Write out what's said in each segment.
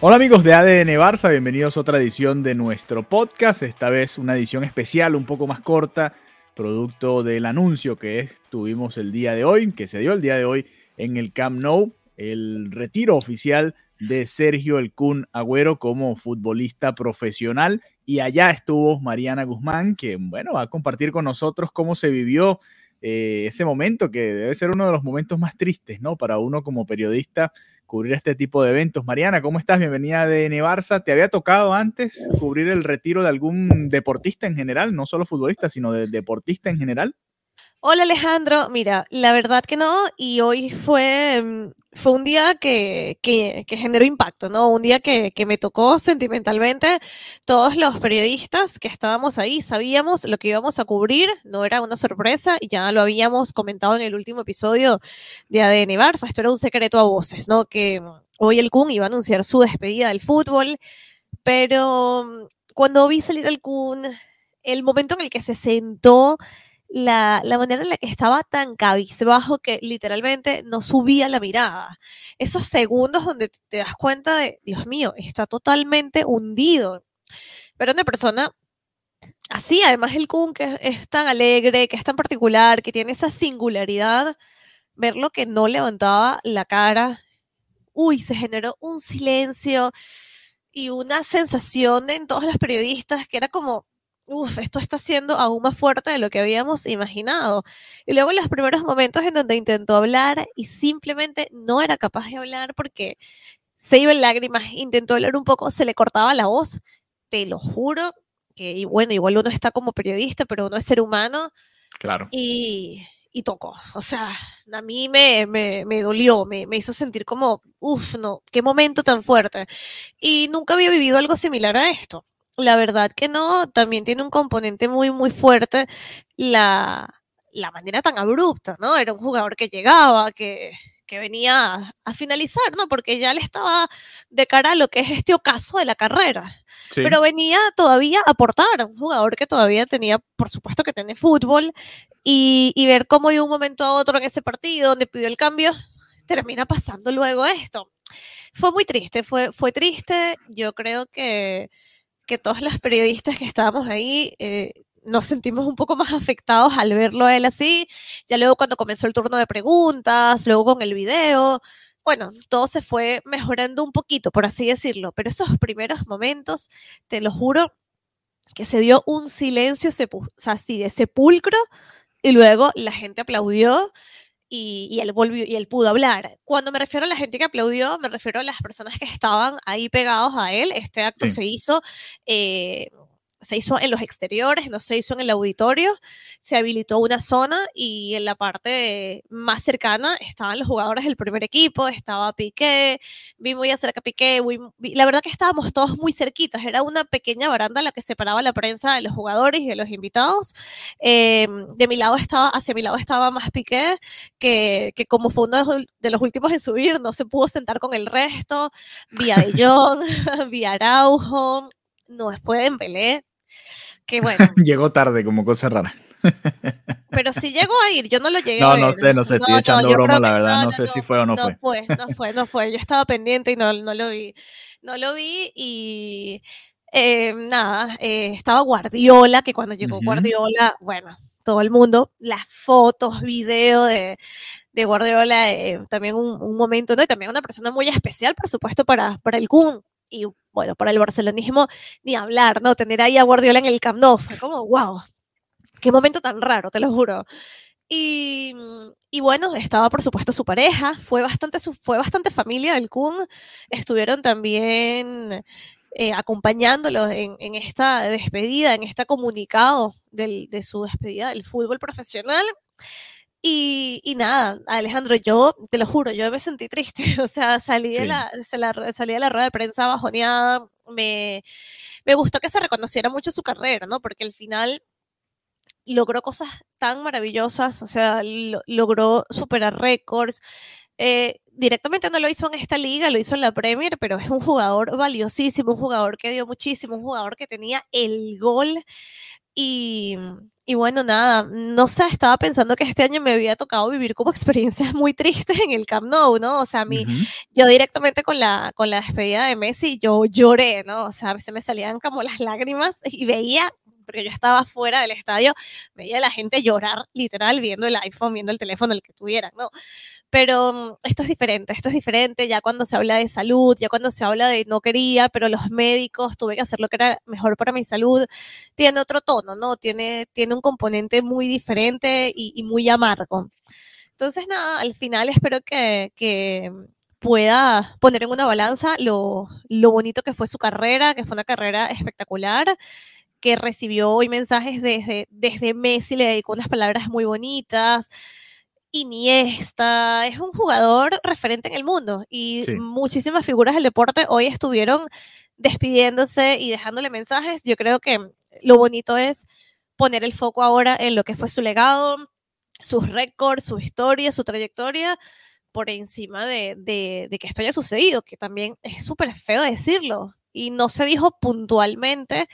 Hola amigos de ADN Barça, bienvenidos a otra edición de nuestro podcast, esta vez una edición especial, un poco más corta, producto del anuncio que tuvimos el día de hoy, que se dio el día de hoy en el Camp Nou, el retiro oficial de Sergio El Kun Agüero como futbolista profesional. Y allá estuvo Mariana Guzmán, que bueno, va a compartir con nosotros cómo se vivió eh, ese momento, que debe ser uno de los momentos más tristes, ¿no? Para uno como periodista cubrir este tipo de eventos. Mariana, ¿cómo estás? Bienvenida de Barça. ¿Te había tocado antes cubrir el retiro de algún deportista en general? No solo futbolista, sino de deportista en general. Hola Alejandro, mira, la verdad que no, y hoy fue, mm, fue un día que, que, que generó impacto, ¿no? Un día que, que me tocó sentimentalmente. Todos los periodistas que estábamos ahí sabíamos lo que íbamos a cubrir, no era una sorpresa, y ya lo habíamos comentado en el último episodio de ADN Barça, esto era un secreto a voces, ¿no? Que mm, hoy el Kun iba a anunciar su despedida del fútbol, pero mm, cuando vi salir al Kun, el momento en el que se sentó, la, la manera en la que estaba tan cabizbajo que literalmente no subía la mirada. Esos segundos donde te das cuenta de, Dios mío, está totalmente hundido. Pero una persona así, además el Kun que es tan alegre, que es tan particular, que tiene esa singularidad, verlo que no levantaba la cara, uy, se generó un silencio y una sensación en todos los periodistas que era como, Uf, esto está siendo aún más fuerte de lo que habíamos imaginado. Y luego los primeros momentos en donde intentó hablar y simplemente no era capaz de hablar porque se iba en lágrimas, intentó hablar un poco, se le cortaba la voz. Te lo juro que, y bueno, igual uno está como periodista, pero uno es ser humano Claro. y, y tocó. O sea, a mí me, me, me dolió, me, me hizo sentir como, uff, no, qué momento tan fuerte. Y nunca había vivido algo similar a esto. La verdad que no, también tiene un componente muy, muy fuerte la, la manera tan abrupta, ¿no? Era un jugador que llegaba, que, que venía a, a finalizar, ¿no? Porque ya le estaba de cara a lo que es este ocaso de la carrera. Sí. Pero venía todavía a aportar, un jugador que todavía tenía, por supuesto que tiene fútbol, y, y ver cómo de un momento a otro en ese partido donde pidió el cambio, termina pasando luego esto. Fue muy triste, fue, fue triste, yo creo que que todos los periodistas que estábamos ahí eh, nos sentimos un poco más afectados al verlo a él así. Ya luego cuando comenzó el turno de preguntas, luego con el video, bueno, todo se fue mejorando un poquito, por así decirlo, pero esos primeros momentos, te lo juro, que se dio un silencio así de sepulcro y luego la gente aplaudió y, y él volvió y él pudo hablar. Cuando me refiero a la gente que aplaudió, me refiero a las personas que estaban ahí pegados a él. Este acto Sí. se hizo, eh, se hizo en los exteriores, no se hizo en el auditorio. Se habilitó una zona y en la parte más cercana estaban los jugadores del primer equipo, estaba Piqué, vi muy cerca Piqué, vi- la verdad que estábamos todos muy cerquitas. Era una pequeña baranda la que separaba la prensa de los jugadores y de los invitados. Eh, de mi lado estaba, hacia mi lado estaba más Piqué, que, que como fue uno de los- últimos en subir, no se pudo sentar con el resto. Vi a De Araujo, no fue Dembélé, que bueno, Llegó tarde como cosa rara. pero sí llegó a ir, yo no lo llegué No, a ver. no sé, no sé, estoy echando yo broma, la verdad, no sé si fue o no fue. No fue, no fue, no fue. Yo estaba pendiente y no, no lo vi. No lo vi y eh, nada, eh, estaba Guardiola, que cuando llegó. Guardiola, bueno, todo el mundo, las fotos, video de, de Guardiola, eh, también un, un momento, ¿no? Y también una persona muy especial, por supuesto, para, para el Kun. Y bueno, para el barcelonismo, ni hablar, ¿no? Tener ahí a Guardiola en el Camp Nou, fue como, wow, qué momento tan raro, te lo juro. Y, y bueno, estaba por supuesto su pareja, fue bastante, fue bastante familia del Kun. Estuvieron también eh, acompañándolo en, esta despedida, en este comunicado de su despedida del fútbol profesional. Y, nada, Alejandro, yo te lo juro, yo me sentí triste, o sea, salí, de, la, salí de la rueda de prensa bajoneada, me, me gustó que se reconociera mucho su carrera, ¿no? Porque al final logró cosas tan maravillosas, o sea, logró superar récords. Eh, directamente no lo hizo en esta liga, lo hizo en la Premier, pero es un jugador valiosísimo, un jugador que dio muchísimo, un jugador que tenía el gol. Y, y bueno, nada, no sé, estaba pensando que este año me había tocado vivir como experiencias muy tristes en el Camp Nou, ¿no? O sea, a mí, yo directamente con la, con la despedida de Messi, yo lloré, ¿no? O sea, se me salían como las lágrimas y veía porque yo estaba fuera del estadio, veía a la gente llorar literal viendo el iPhone, viendo el teléfono, el que tuvieran, ¿no? Pero mm, esto es diferente, esto es diferente ya cuando se habla de salud, ya cuando se habla de no quería, pero los médicos, tuve que hacer lo que era mejor para mi salud, tiene otro tono, ¿no? Tiene, tiene un componente muy diferente y, muy amargo. Entonces, nada, al final espero que, que pueda poner en una balanza lo, lo, bonito que fue su carrera, que fue una carrera espectacular, que recibió hoy mensajes desde, desde Messi, le dedicó unas palabras muy bonitas. Iniesta, es un jugador referente en el mundo y muchísimas figuras del deporte hoy estuvieron despidiéndose y dejándole mensajes. Yo creo que lo bonito es poner el foco ahora en lo que fue su legado, sus récords, su historia, su trayectoria, por encima de, de, de que esto haya sucedido, que también es súper feo decirlo. Y no se dijo puntualmente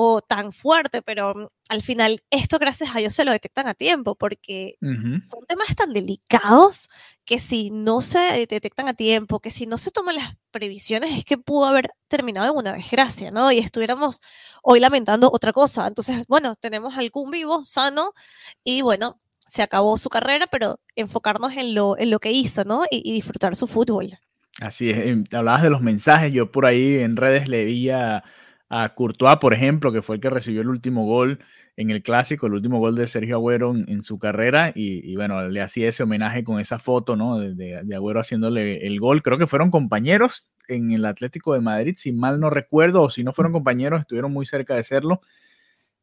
o tan fuerte, pero mm, al final esto gracias a Dios se lo detectan a tiempo, porque son temas tan delicados que si no se detectan a tiempo, que si no se toman las previsiones, es que pudo haber terminado en una desgracia, ¿no? Y estuviéramos hoy lamentando otra cosa. Entonces, bueno, tenemos algún vivo, sano, y bueno, se acabó su carrera, pero enfocarnos en lo, en lo que hizo, ¿no? Y, y disfrutar su fútbol. Así es, em, hablabas de los mensajes, yo por ahí en redes leía a Courtois, por ejemplo, que fue el que recibió el último gol en el clásico, el último gol de Sergio Agüero en, su carrera, y, bueno, le hacía ese homenaje con esa foto, ¿no? De, de, Agüero haciéndole el gol. Creo que fueron compañeros en el Atlético de Madrid, si mal no recuerdo, o si no fueron compañeros, estuvieron muy cerca de serlo.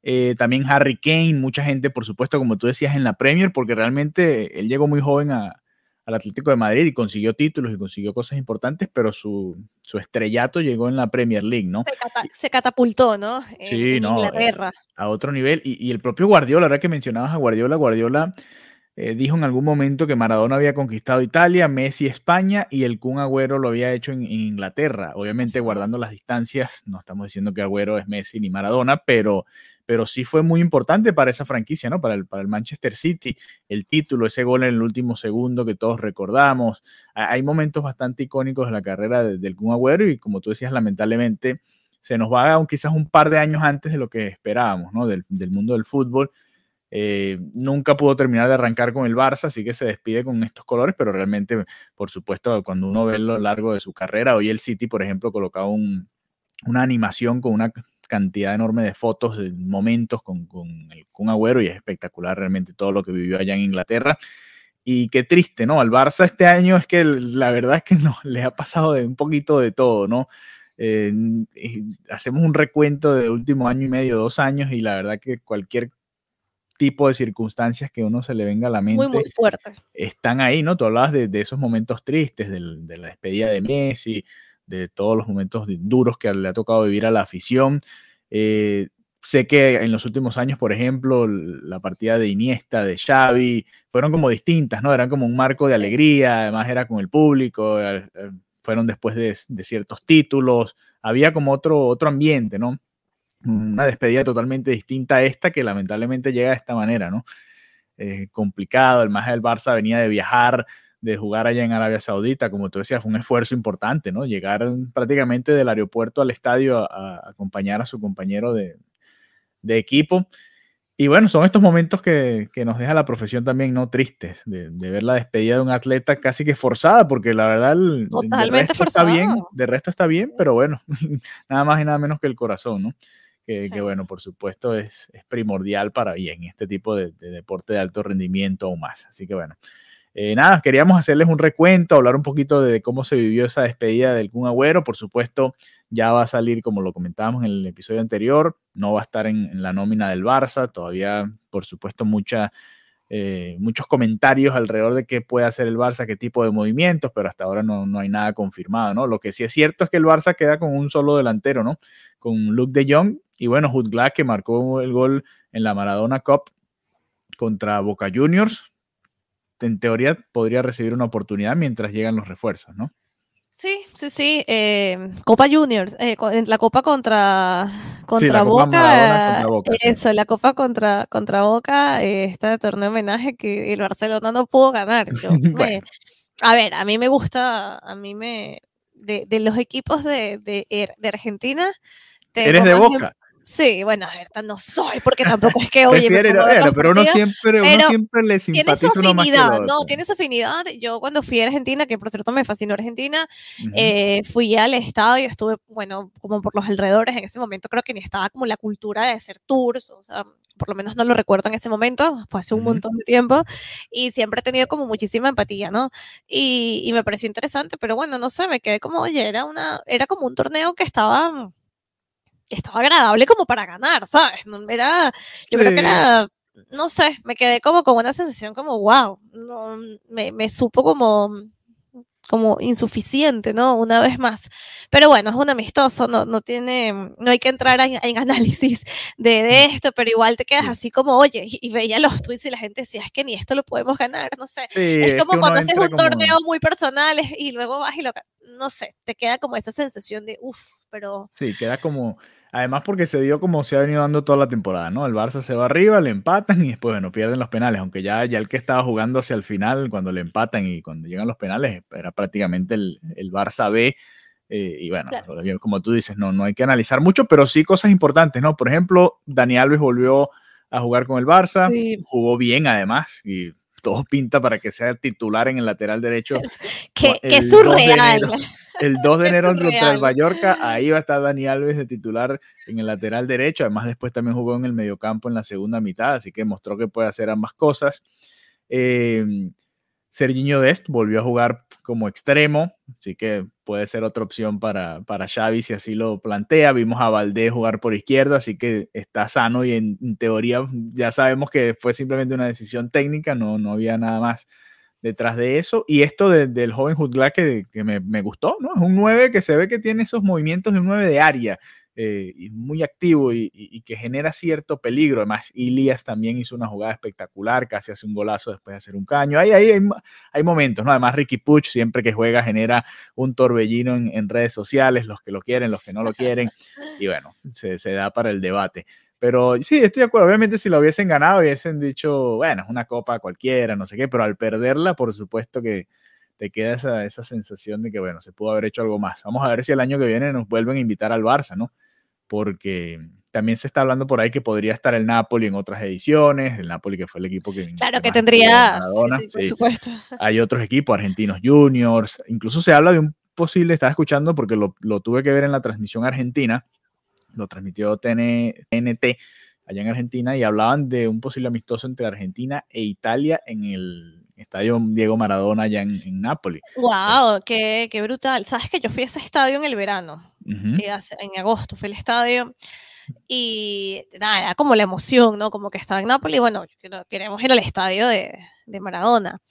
Eh, también Harry Kane, mucha gente, por supuesto, como tú decías, en la Premier, porque realmente él llegó muy joven a, al Atlético de Madrid y consiguió títulos y consiguió cosas importantes, pero su, su estrellato llegó en la Premier League, ¿no? Se, catapultó, ¿no? sí, no, eh, a otro nivel. Y, el propio Guardiola, ahora que mencionabas a Guardiola, Guardiola eh, dijo en algún momento que Maradona había conquistado Italia, Messi España y el Kun Agüero lo había hecho en, en Inglaterra. Obviamente guardando las distancias, no estamos diciendo que Agüero es Messi ni Maradona, pero pero sí fue muy importante para esa franquicia, ¿no? Para el, para el Manchester City, el título, ese gol en el último segundo que todos recordamos. Hay momentos bastante icónicos en la carrera del Kun Agüero y como tú decías, lamentablemente se nos va a quizás un par de años antes de lo que esperábamos, ¿no? Del, mundo del fútbol. Eh, nunca pudo terminar de arrancar con el Barça, así que se despide con estos colores, pero realmente, por supuesto, cuando uno ve lo largo de su carrera, hoy el City, por ejemplo, colocaba un, una animación con una cantidad enorme de fotos, de momentos con, con el Kun Agüero y es espectacular realmente todo lo que vivió allá en Inglaterra. Y qué triste, ¿no? Al Barça este año es que la verdad es que no, le ha pasado de un poquito de todo, ¿no? Eh, hacemos un recuento de último año y medio, dos años, y la verdad que cualquier tipo de circunstancias que uno se le venga a la mente. Muy, muy fuerte. Están ahí, ¿no? Tú hablabas de, de esos momentos tristes, de, la despedida de Messi, de todos los momentos duros que le ha tocado vivir a la afición. Eh, sé que en los últimos años, por ejemplo, la partida de Iniesta, de Xavi, fueron como distintas, ¿no? Eran como un marco de alegría, además era con el público, eh, eh, fueron después de, ciertos títulos, había como otro, otro ambiente, ¿no? Una despedida totalmente distinta a esta que lamentablemente llega de esta manera, ¿no? complicado, el más del Barça venía de viajar de jugar allá en Arabia Saudita, como tú decías, fue un esfuerzo importante, ¿no? Llegar prácticamente del aeropuerto al estadio a, acompañar a su compañero de, equipo. Y bueno, son estos momentos que, nos deja la profesión también no tristes, de, ver la despedida de un atleta casi que forzada, porque la verdad Totalmente Está bien, de resto está bien, pero bueno, nada más y nada menos que el corazón, ¿no? Que, bueno, por supuesto es, primordial para y en este tipo de, de, deporte de alto rendimiento o más. Así que bueno, Eh, nada, queríamos hacerles un recuento, hablar un poquito de cómo se vivió esa despedida del Kun Agüero. Por supuesto, ya va a salir, como lo comentábamos en el episodio anterior, no va a estar en, la nómina del Barça. Todavía, por supuesto, eh, muchos comentarios alrededor de qué puede hacer el Barça, qué tipo de movimientos, pero hasta ahora no, no hay nada confirmado, ¿no? Lo que sí es cierto es que el Barça queda con un solo delantero, ¿no? Con Luke de Jong y bueno, Glass que marcó el gol en la Maradona Cup contra Boca Juniors, en teoría podría recibir una oportunidad mientras llegan los refuerzos, ¿no? Sí, sí, sí. Eh, Copa Juniors, eh, la Copa contra, contra, Boca, Eso, la Copa contra, contra Boca, eh, este torneo homenaje que el Barcelona no pudo ganar. a ver, a mí me gusta, a mí me. De, los equipos de, de, de Argentina. ¿Eres de Boca? Sí, bueno, a no soy, porque tampoco es que, oye, pero uno siempre, uno siempre le simpatiza tiene su afinidad, no, tiene su afinidad. Yo cuando fui a Argentina, que por cierto me fascinó Argentina, eh, fui al estadio, estuve, bueno, como por los alrededores, en ese momento creo que ni estaba como la cultura de hacer tours, o sea, por lo menos no lo recuerdo en ese momento, fue hace un montón de tiempo, y siempre he tenido como muchísima empatía, ¿no? Y, y me pareció interesante, pero bueno, no sé, me quedé como, oye, era una, era como un torneo que estaba estaba agradable como para ganar, ¿sabes? No, era, yo creo que era, no sé, me quedé como con una sensación como, wow, no, me, me supo como como insuficiente, ¿no? Una vez más. Pero bueno, es un amistoso, no, no tiene, no hay que entrar en, análisis de, de, esto, pero igual te quedas así como, oye, y, veía los tweets y la gente decía, es que ni esto lo podemos ganar, no sé. es como cuando haces un torneo muy personal y luego vas y lo, no sé, te queda como esa sensación de, uff, pero... Sí, queda como, Además, porque se dio como se ha venido dando toda la temporada, ¿no? El Barça se va arriba, le empatan y después, bueno, pierden los penales. Aunque ya, ya el que estaba jugando hacia el final, cuando le empatan y cuando llegan los penales, era prácticamente el, el Barça B. Eh, y bueno, como tú dices, no, no hay que analizar mucho, pero sí cosas importantes, ¿no? Por ejemplo, Dani Alves volvió a jugar con el Barça, jugó bien además, y todo pinta para que sea titular en el lateral derecho. Qué, surreal. el 2 de enero contra el Mallorca, ahí va a estar Dani Alves de titular en el lateral derecho. Además, después también jugó en el mediocampo en la segunda mitad, así que mostró que puede hacer ambas cosas. Eh, Serginho Dest volvió a jugar como extremo, así que puede ser otra opción para, para Xavi si así lo plantea. Vimos a Valdés jugar por izquierda, así que está sano y en, teoría ya sabemos que fue simplemente una decisión técnica, no, no había nada más detrás de eso. Y esto del joven Jutgla que, que me, me, gustó, ¿no? Es un 9 que se ve que tiene esos movimientos de un 9 de área, eh, y muy activo y, que genera cierto peligro. Además, Ilias también hizo una jugada espectacular, casi hace un golazo después de hacer un caño. Ahí, ahí hay, momentos, ¿no? Además, Ricky Puch siempre que juega genera un torbellino en, redes sociales, los que lo quieren, los que no lo quieren, y bueno, se, se da para el debate. Pero sí, estoy de acuerdo. Obviamente, si lo hubiesen ganado, hubiesen dicho, bueno, es una copa cualquiera, no sé qué, pero al perderla, por supuesto que te queda esa, esa sensación de que, bueno, se pudo haber hecho algo más. Vamos a ver si el año que viene nos vuelven a invitar al Barça, ¿no? Porque también se está hablando por ahí que podría estar el Napoli en otras ediciones, el Napoli que fue el equipo que... Claro que tendría, sí, por supuesto. Hay otros equipos, argentinos juniors, incluso se habla de un posible, estaba escuchando porque lo, lo tuve que ver en la transmisión argentina, lo transmitió TNT allá en Argentina y hablaban de un posible amistoso entre Argentina e Italia en el estadio Diego Maradona allá en, en Nápoles. ¡Wow! Qué, qué, brutal! ¿Sabes que yo fui a ese estadio en el verano? Eh, en agosto fue el estadio y nada, era como la emoción, ¿no? Como que estaba en Nápoles y bueno, queremos ir al estadio de, de Maradona.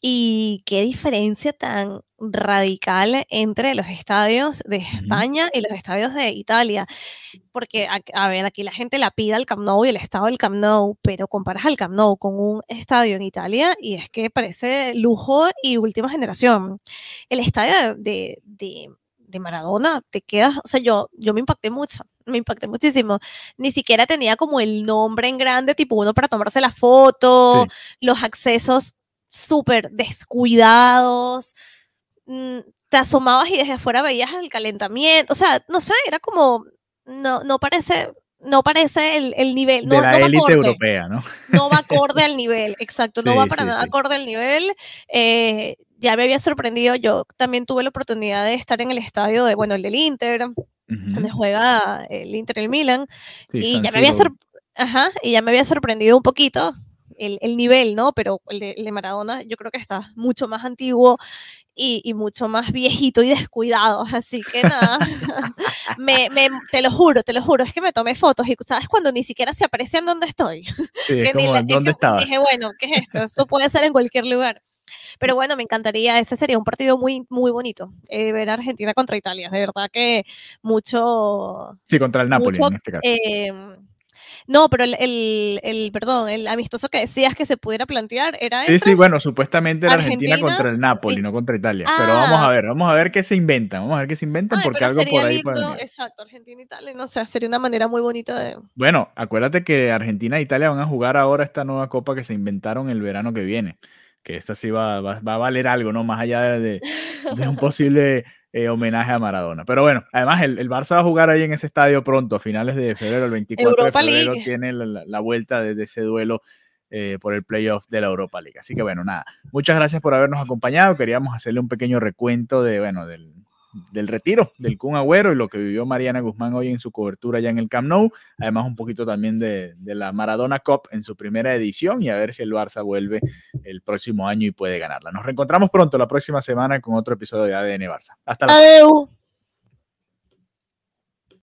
Y qué diferencia tan radical entre los estadios de España y los estadios de Italia. Porque, a, ver, aquí la gente la pide al Camp Nou y el estado del Camp Nou, pero comparas al Camp Nou con un estadio en Italia y es que parece lujo y última generación. El estadio de, de, de Maradona te quedas, o sea, yo, yo me impacté mucho me impacté muchísimo. Ni siquiera tenía como el nombre en grande, tipo uno para tomarse la foto, los accesos súper descuidados, mm, te asomabas y desde afuera veías el calentamiento, o sea, no sé, era como, no, no parece, no parece el, el nivel. No, de la élite europea, ¿no? No va acorde al nivel, exacto, no va para nada acorde al nivel. Eh, ya me había sorprendido, yo también tuve la oportunidad de estar en el estadio de, bueno, el del Inter, donde juega el Inter el Milan, y ya me había Ajá, y ya me había sorprendido un poquito el, nivel, ¿no? Pero el de, el de, Maradona yo creo que está mucho más antiguo y, y mucho más viejito y descuidado. Así que nada, me, me, te lo juro, te lo juro, es que me tomé fotos y sabes cuando ni siquiera se aprecian dónde estoy. Sí, es como, ¿dónde estabas? Dije, bueno, ¿qué es esto? Esto puede ser en cualquier lugar. Pero bueno, me encantaría, ese sería un partido muy, muy bonito, eh, ver Argentina contra Italia. De verdad que mucho... Sí, contra el Napoli mucho, en este caso. Eh, no, pero el, el, el, perdón, el amistoso que decías que se pudiera plantear era. Sí, sí, bueno, supuestamente era Argentina, Argentina contra el Napoli, y... no contra Italia. Ah. Pero vamos a ver, vamos a ver qué se inventan, vamos a ver qué se inventan, Ay, porque algo por ahí lindo, puede Exacto, Argentina Italia, no sé, sería una manera muy bonita de. Bueno, acuérdate que Argentina e Italia van a jugar ahora esta nueva copa que se inventaron el verano que viene. Que esta sí va, va, va a valer algo, ¿no? Más allá de, de, de un posible eh, homenaje a Maradona. Pero bueno, además el, el, Barça va a jugar ahí en ese estadio pronto, a finales de febrero, el 24 Europa de febrero League. tiene la, la, vuelta de, de ese duelo eh, por el playoff de la Europa League. Así que bueno, nada, muchas gracias por habernos acompañado. Queríamos hacerle un pequeño recuento de, bueno, del, del retiro del Kun Agüero y lo que vivió Mariana Guzmán hoy en su cobertura ya en el Camp Nou. Además, un poquito también de, de, la Maradona Cup en su primera edición y a ver si el Barça vuelve el próximo año y puede ganarla. Nos reencontramos pronto la próxima semana con otro episodio de ADN Barça. Hasta Adeu.